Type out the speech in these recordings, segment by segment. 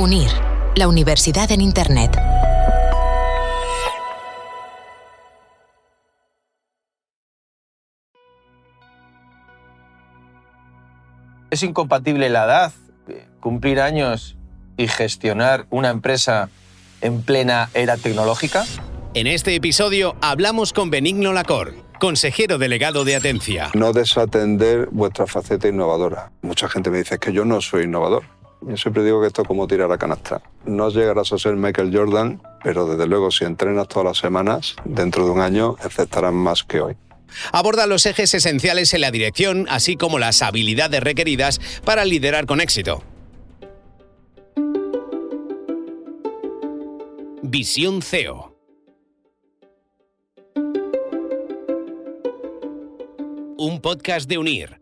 UNIR, la universidad en Internet. ¿Es incompatible la edad, cumplir años y gestionar una empresa en plena era tecnológica? En este episodio hablamos con Benigno Lacor, consejero delegado de Atencia. No desatender vuestra faceta innovadora. Mucha gente me dice que yo no soy innovador. Yo siempre digo que esto es como tirar a canastra. No llegarás a ser Michael Jordan, pero desde luego si entrenas todas las semanas, dentro de un año aceptarán más que hoy. Aborda los ejes esenciales en la dirección, así como las habilidades requeridas para liderar con éxito. Visión CEO. Un podcast de UNIR,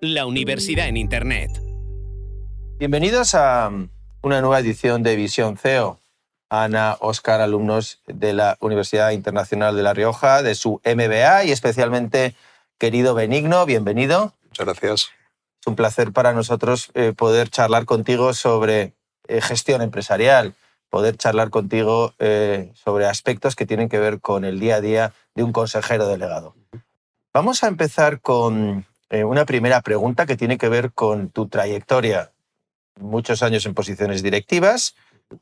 la universidad en Internet. Bienvenidos a una nueva edición de Visión CEO. Ana, Oscar, alumnos de la Universidad Internacional de La Rioja, de su MBA y especialmente querido Benigno, bienvenido. Muchas gracias. Es un placer para nosotros eh, poder charlar contigo sobre eh, gestión empresarial, poder charlar contigo eh, sobre aspectos que tienen que ver con el día a día de un consejero delegado. Vamos a empezar con una primera pregunta que tiene que ver con tu trayectoria. Muchos años en posiciones directivas,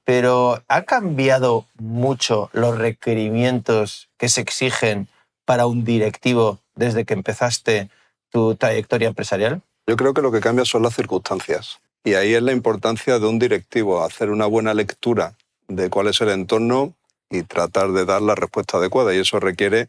pero ¿ha cambiado mucho los requerimientos que se exigen para un directivo desde que empezaste tu trayectoria empresarial? Yo creo que lo que cambia son las circunstancias. Y ahí es la importancia de un directivo, hacer una buena lectura de cuál es el entorno y tratar de dar la respuesta adecuada. Y eso requiere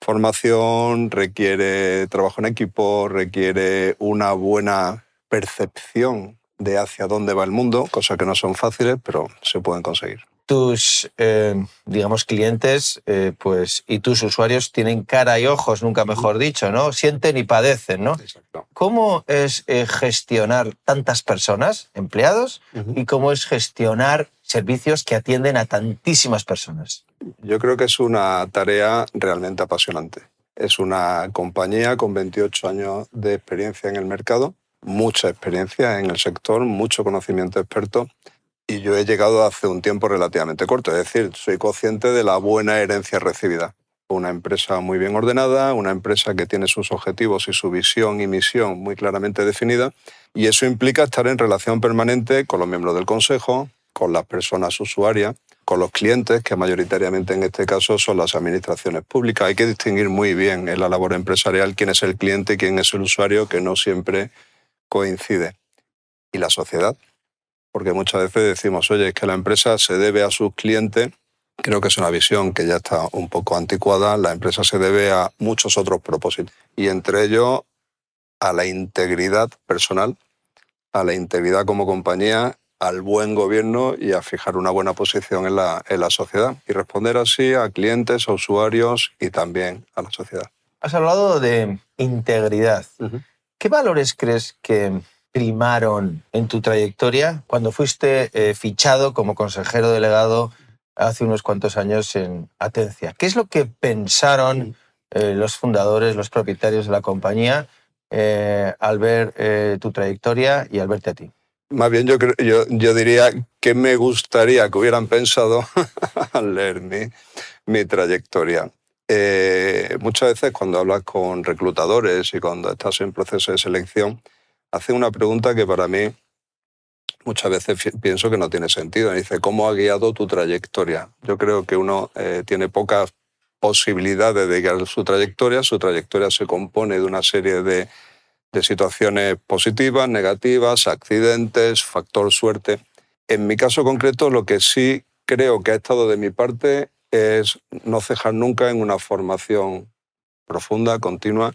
formación, requiere trabajo en equipo, requiere una buena percepción de hacia dónde va el mundo, cosas que no son fáciles, pero se pueden conseguir. Tus, eh, digamos, clientes eh, pues, y tus usuarios tienen cara y ojos, nunca mejor dicho, ¿no? Sienten y padecen, ¿no? Exacto. ¿Cómo es eh, gestionar tantas personas, empleados, y cómo es gestionar servicios que atienden a tantísimas personas? Yo creo que es una tarea realmente apasionante. Es una compañía con 28 años de experiencia en el mercado mucha experiencia en el sector, mucho conocimiento experto y yo he llegado hace un tiempo relativamente corto, es decir, soy consciente de la buena herencia recibida. Una empresa muy bien ordenada, una empresa que tiene sus objetivos y su visión y misión muy claramente definida y eso implica estar en relación permanente con los miembros del Consejo, con las personas usuarias, con los clientes, que mayoritariamente en este caso son las administraciones públicas. Hay que distinguir muy bien en la labor empresarial quién es el cliente quién es el usuario, que no siempre coincide. Y la sociedad, porque muchas veces decimos, oye, es que la empresa se debe a sus clientes. Creo que es una visión que ya está un poco anticuada. La empresa se debe a muchos otros propósitos. Y entre ellos a la integridad personal, a la integridad como compañía, al buen gobierno y a fijar una buena posición en la, en la sociedad. Y responder así a clientes, a usuarios y también a la sociedad. Has hablado de integridad. ¿Qué valores crees que primaron en tu trayectoria cuando fuiste eh, fichado como consejero delegado hace unos cuantos años en Atencia? ¿Qué es lo que pensaron eh, los fundadores, los propietarios de la compañía eh, al ver tu trayectoria y al verte a ti? Más bien yo, yo, yo diría que me gustaría que hubieran pensado al leer mi, mi trayectoria. Eh, muchas veces cuando hablas con reclutadores y cuando estás en proceso de selección, hacen una pregunta que para mí muchas veces pienso que no tiene sentido. dice, ¿cómo ha guiado tu trayectoria? Yo creo que uno eh, tiene pocas posibilidades de guiar su trayectoria. Su trayectoria se compone de una serie de, de situaciones positivas, negativas, accidentes, factor suerte. En mi caso concreto, lo que sí creo que ha estado de mi parte es no cejar nunca en una formación profunda, continua.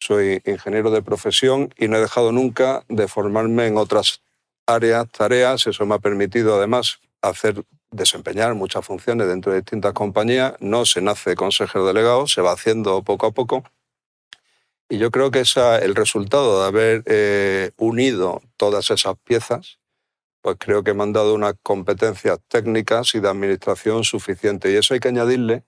Soy ingeniero de profesión y no he dejado nunca de formarme en otras áreas, tareas. Eso me ha permitido además hacer desempeñar muchas funciones dentro de distintas compañías. No se nace consejero delegado, se va haciendo poco a poco. Y yo creo que esa, el resultado de haber eh, unido todas esas piezas pues creo que me han dado unas competencias técnicas y de administración suficientes. Y eso hay que añadirle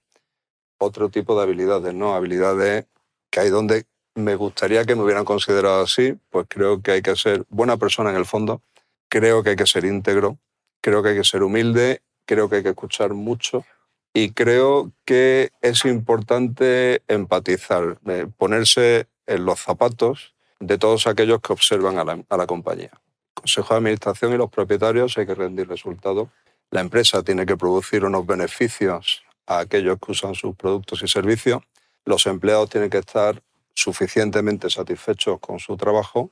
otro tipo de habilidades, ¿no? Habilidades que hay donde me gustaría que me hubieran considerado así, pues creo que hay que ser buena persona en el fondo, creo que hay que ser íntegro, creo que hay que ser humilde, creo que hay que escuchar mucho y creo que es importante empatizar, eh, ponerse en los zapatos de todos aquellos que observan a la, a la compañía. Consejo de Administración y los propietarios hay que rendir resultados. La empresa tiene que producir unos beneficios a aquellos que usan sus productos y servicios. Los empleados tienen que estar suficientemente satisfechos con su trabajo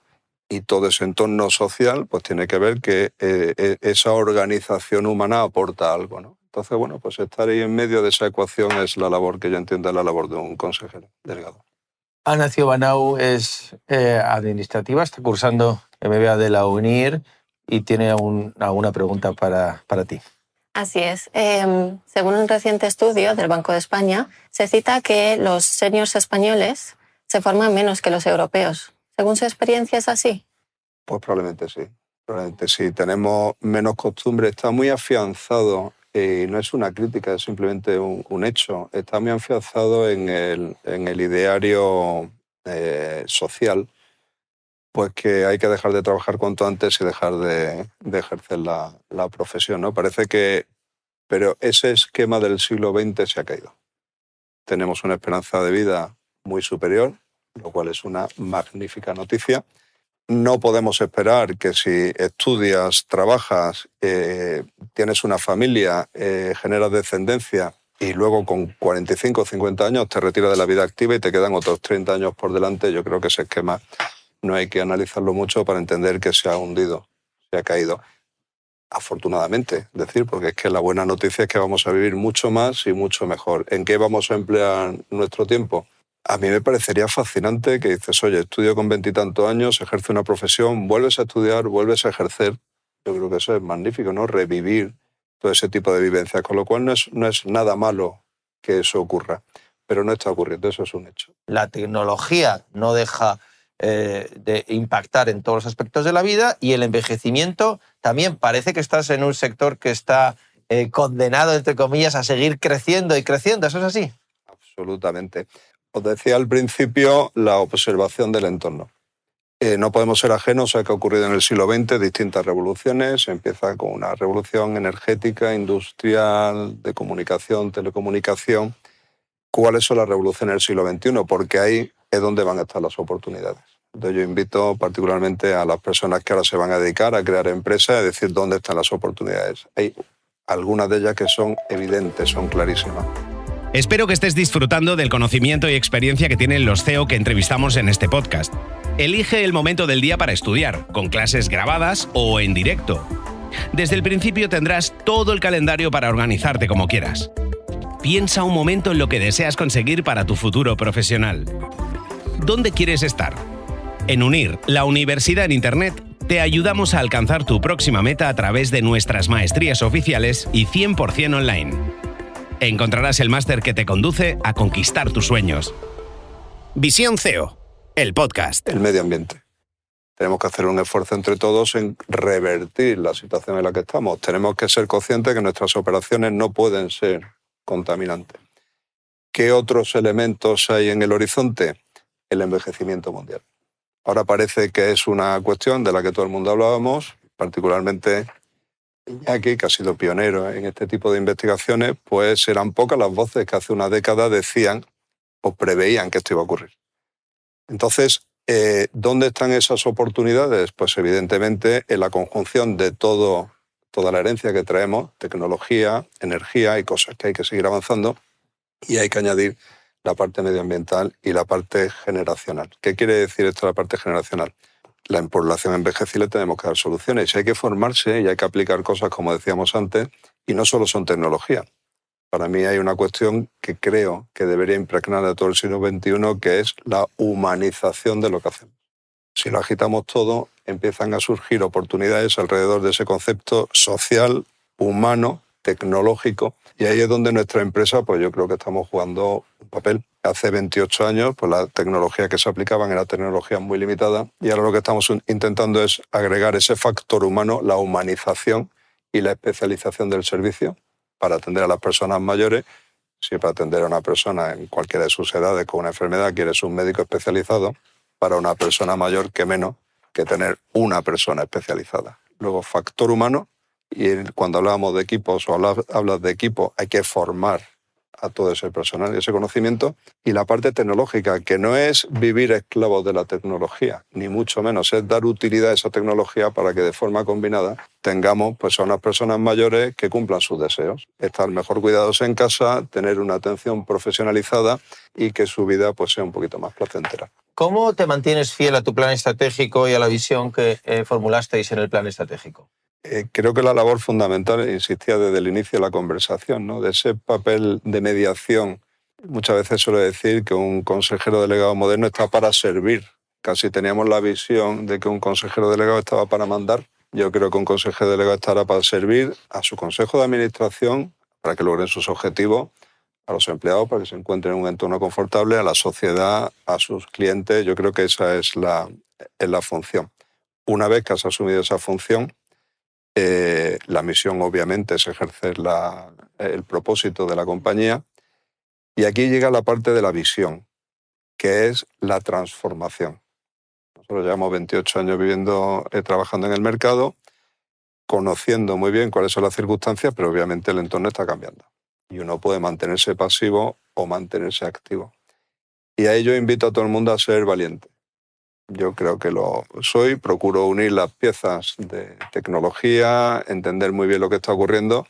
y todo ese entorno social pues tiene que ver que eh, eh, esa organización humana aporta algo. ¿no? Entonces, bueno, pues estar ahí en medio de esa ecuación es la labor que yo entiendo es la labor de un consejero delegado. Ana Banau es eh, administrativa, está cursando MBA de la UNIR y tiene alguna pregunta para, para ti. Así es. Em, según un reciente estudio del Banco de España, se cita que los seniors españoles se forman menos que los europeos. Según su experiencia, ¿es así? Pues probablemente sí. Probablemente sí. Tenemos menos costumbre. Está muy afianzado, y no es una crítica, es simplemente un, hecho. Está muy afianzado en el, ideario eh, social, pues que hay que dejar de trabajar cuanto antes y dejar de, de ejercer la, la, profesión. ¿no? Parece que. Pero ese esquema del siglo XX se ha caído. Tenemos una esperanza de vida muy superior lo cual es una magnífica noticia. No podemos esperar que si estudias, trabajas, eh, tienes una familia, eh, generas descendencia y luego con 45 o 50 años te retiras de la vida activa y te quedan otros 30 años por delante, yo creo que ese esquema no hay que analizarlo mucho para entender que se ha hundido, se ha caído. Afortunadamente, decir, porque es que la buena noticia es que vamos a vivir mucho más y mucho mejor. ¿En qué vamos a emplear nuestro tiempo? A mí me parecería fascinante que dices, oye, estudio con veintitantos años, ejerce una profesión, vuelves a estudiar, vuelves a ejercer. Yo creo que eso es magnífico, ¿no? Revivir todo ese tipo de vivencias, con lo cual no es, no es nada malo que eso ocurra, pero no está ocurriendo, eso es un hecho. La tecnología no deja eh, de impactar en todos los aspectos de la vida y el envejecimiento también parece que estás en un sector que está eh, condenado, entre comillas, a seguir creciendo y creciendo, ¿eso es así? Absolutamente. Os decía al principio la observación del entorno. Eh, no podemos ser ajenos a que ha ocurrido en el siglo XX, distintas revoluciones. Empieza con una revolución energética, industrial, de comunicación, telecomunicación. ¿Cuáles son las revoluciones del siglo XXI? Porque ahí es donde van a estar las oportunidades. Entonces yo invito particularmente a las personas que ahora se van a dedicar a crear empresas a decir dónde están las oportunidades. Hay algunas de ellas que son evidentes, son clarísimas. Espero que estés disfrutando del conocimiento y experiencia que tienen los CEO que entrevistamos en este podcast. Elige el momento del día para estudiar, con clases grabadas o en directo. Desde el principio tendrás todo el calendario para organizarte como quieras. Piensa un momento en lo que deseas conseguir para tu futuro profesional. ¿Dónde quieres estar? En Unir, la universidad en Internet, te ayudamos a alcanzar tu próxima meta a través de nuestras maestrías oficiales y 100% online encontrarás el máster que te conduce a conquistar tus sueños. Visión CEO, el podcast. El medio ambiente. Tenemos que hacer un esfuerzo entre todos en revertir la situación en la que estamos. Tenemos que ser conscientes que nuestras operaciones no pueden ser contaminantes. ¿Qué otros elementos hay en el horizonte? El envejecimiento mundial. Ahora parece que es una cuestión de la que todo el mundo hablábamos, particularmente Iñaki, que ha sido pionero en este tipo de investigaciones, pues eran pocas las voces que hace una década decían o preveían que esto iba a ocurrir. Entonces, eh, ¿dónde están esas oportunidades? Pues evidentemente en la conjunción de todo, toda la herencia que traemos, tecnología, energía y cosas que hay que seguir avanzando, y hay que añadir la parte medioambiental y la parte generacional. ¿Qué quiere decir esto la parte generacional? La población envejece y le tenemos que dar soluciones. hay que formarse y hay que aplicar cosas, como decíamos antes, y no solo son tecnología. Para mí hay una cuestión que creo que debería impregnar a todo el siglo XXI, que es la humanización de lo que hacemos. Si lo agitamos todo, empiezan a surgir oportunidades alrededor de ese concepto social, humano, tecnológico, y ahí es donde nuestra empresa, pues yo creo que estamos jugando un papel hace 28 años, pues la tecnología que se aplicaban era tecnología muy limitada y ahora lo que estamos intentando es agregar ese factor humano, la humanización y la especialización del servicio para atender a las personas mayores. Si para atender a una persona en cualquiera de sus edades con una enfermedad quieres un médico especializado, para una persona mayor que menos que tener una persona especializada. Luego, factor humano y cuando hablamos de equipos o hablas de equipo, hay que formar a todo ese personal y ese conocimiento. Y la parte tecnológica, que no es vivir esclavos de la tecnología, ni mucho menos, es dar utilidad a esa tecnología para que de forma combinada tengamos pues, a unas personas mayores que cumplan sus deseos. Estar mejor cuidados en casa, tener una atención profesionalizada y que su vida pues, sea un poquito más placentera. ¿Cómo te mantienes fiel a tu plan estratégico y a la visión que eh, formulasteis en el plan estratégico? Eh, creo que la labor fundamental, insistía desde el inicio de la conversación, ¿no? de ese papel de mediación. Muchas veces suelo decir que un consejero delegado moderno está para servir. Casi teníamos la visión de que un consejero delegado estaba para mandar. Yo creo que un consejero delegado estará para servir a su consejo de administración para que logren sus objetivos, a los empleados para que se encuentren en un entorno confortable, a la sociedad, a sus clientes. Yo creo que esa es la, es la función. Una vez que has asumido esa función, eh, la misión, obviamente, es ejercer el propósito de la compañía. Y aquí llega la parte de la visión, que es la transformación. Nosotros llevamos 28 años viviendo, eh, trabajando en el mercado, conociendo muy bien cuáles son las circunstancias, pero obviamente el entorno está cambiando. Y uno puede mantenerse pasivo o mantenerse activo. Y a ello invito a todo el mundo a ser valiente yo creo que lo soy, procuro unir las piezas de tecnología, entender muy bien lo que está ocurriendo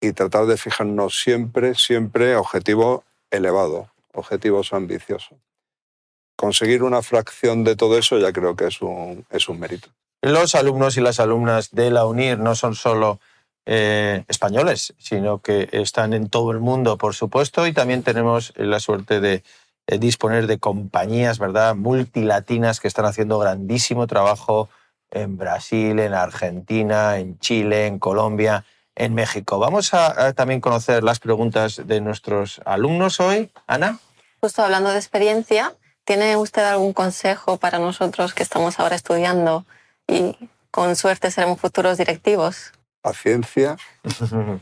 y tratar de fijarnos siempre, siempre objetivos elevados, objetivos ambiciosos. Conseguir una fracción de todo eso ya creo que es un, es un mérito. Los alumnos y las alumnas de la UNIR no son solo eh, españoles, sino que están en todo el mundo, por supuesto, y también tenemos la suerte de disponer de compañías ¿verdad? multilatinas que están haciendo grandísimo trabajo en Brasil, en Argentina, en Chile, en Colombia, en México. Vamos a, también conocer las preguntas de nuestros alumnos hoy. Ana. Justo hablando de experiencia, ¿tiene usted algún consejo para nosotros que estamos ahora estudiando y con suerte seremos futuros directivos? Paciencia,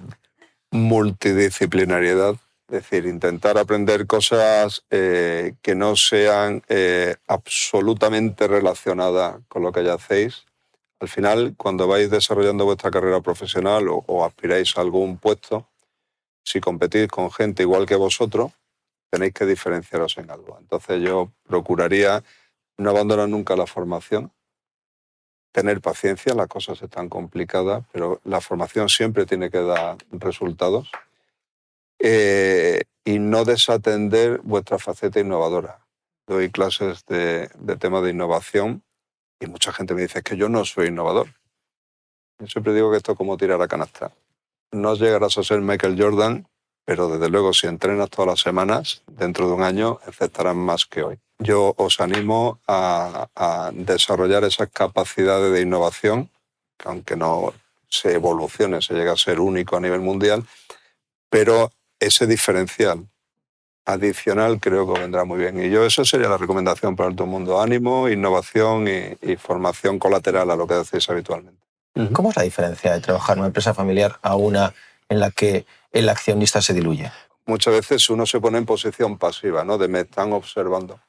multidisciplinariedad es decir, intentar aprender cosas eh, que no sean eh, absolutamente relacionadas con lo que ya hacéis. Al final, cuando vais desarrollando vuestra carrera profesional o, aspiráis a algún puesto, si competís con gente igual que vosotros, tenéis que diferenciaros en algo. Entonces yo procuraría no abandonar nunca la formación, tener paciencia, las cosas están complicadas, pero la formación siempre tiene que dar resultados eh, y no desatender vuestra faceta innovadora. Doy clases de, de temas de innovación y mucha gente me dice que yo no soy innovador. Yo siempre digo que esto es como tirar a canasta. No llegarás a ser Michael Jordan, pero desde luego si entrenas todas las semanas, dentro de un año aceptarás más que hoy. Yo os animo a, a desarrollar esas capacidades de innovación, que aunque no se evolucione, se llega a ser único a nivel mundial, pero ese diferencial adicional creo que vendrá muy bien. Y yo eso sería la recomendación para todo el mundo. Ánimo, innovación y, formación colateral a lo que hacéis habitualmente. ¿Cómo es la diferencia de trabajar en una empresa familiar a una en la que el accionista se diluye? Muchas veces uno se pone en posición pasiva, ¿no? De me están observando.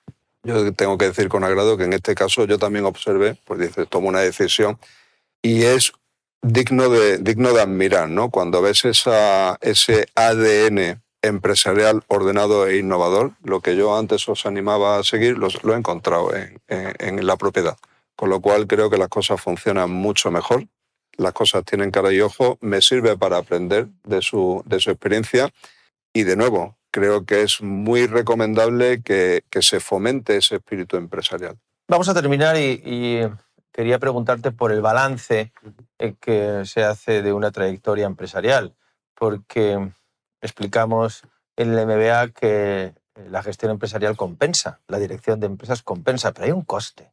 Yo tengo que decir con agrado que en este caso yo también observé, pues dice, tomo una decisión y es digno de, digno de admirar, ¿no? Cuando ves esa, ese ADN empresarial ordenado e innovador, lo que yo antes os animaba a seguir, lo he encontrado en, en, la propiedad. Con lo cual creo que las cosas funcionan mucho mejor, las cosas tienen cara y ojo, me sirve para aprender de su, de su experiencia y de nuevo, creo que es muy recomendable que, que se fomente ese espíritu empresarial. Vamos a terminar y, y quería preguntarte por el balance eh, que se hace de una trayectoria empresarial, porque explicamos en el MBA que la gestión empresarial compensa, la dirección de empresas compensa, pero hay un coste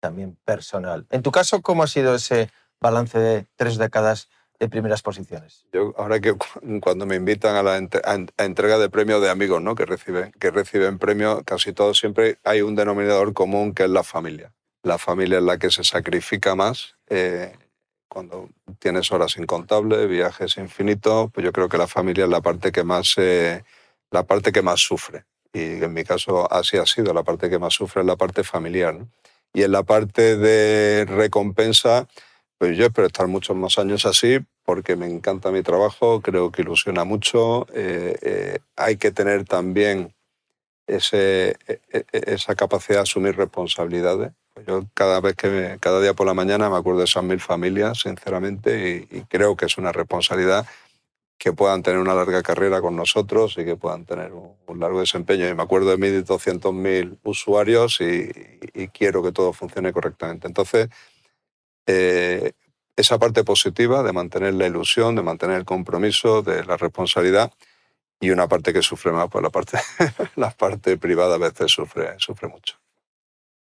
también personal. En tu caso, ¿cómo ha sido ese balance de tres décadas de primeras posiciones? Yo ahora que cuando me invitan a la entrega de premios de amigos, ¿no? que reciben que reciben premios, casi todos siempre hay un denominador común que es la familia la familia es la que se sacrifica más. Eh, cuando tienes horas incontables, viajes infinitos, pues yo creo que la familia es la parte que más, eh, la parte que más sufre. Y en mi caso así ha sido, la parte que más sufre es la parte familiar. Y en la parte de recompensa, Pues yo espero estar muchos más años así porque me encanta mi trabajo, creo que ilusiona mucho. Eh, eh, hay que tener también ese, e, e, esa capacidad de asumir responsabilidades. Yo cada vez que cada día por la mañana me acuerdo de esas mil familias, sinceramente, y, creo que es una responsabilidad que puedan tener una larga carrera con nosotros y que puedan tener un, largo desempeño. Y me acuerdo de 1.200.000 usuarios y, y, quiero que todo funcione correctamente. Entonces, eh, esa parte positiva de mantener la ilusión, de mantener el compromiso, de la responsabilidad y una parte que sufre más, pues la parte, la parte privada a veces sufre, sufre mucho.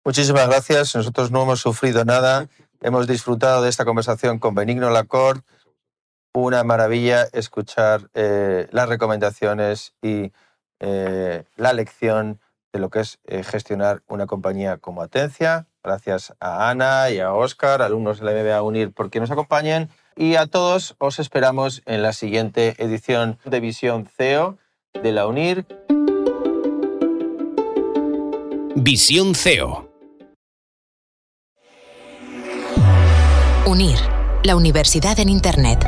Muchísimas gracias. Nosotros no hemos sufrido nada. Hemos disfrutado de esta conversación con Benigno Lacorte. Una maravilla escuchar eh, las recomendaciones y eh, la lección de lo que es gestionar una compañía como Atencia. Gracias a Ana y a Oscar, alumnos de la MBA UNIR, por que nos acompañen. Y a todos os esperamos en la siguiente edición de Visión CEO de la UNIR. Visión CEO. UNIR, la universidad en Internet.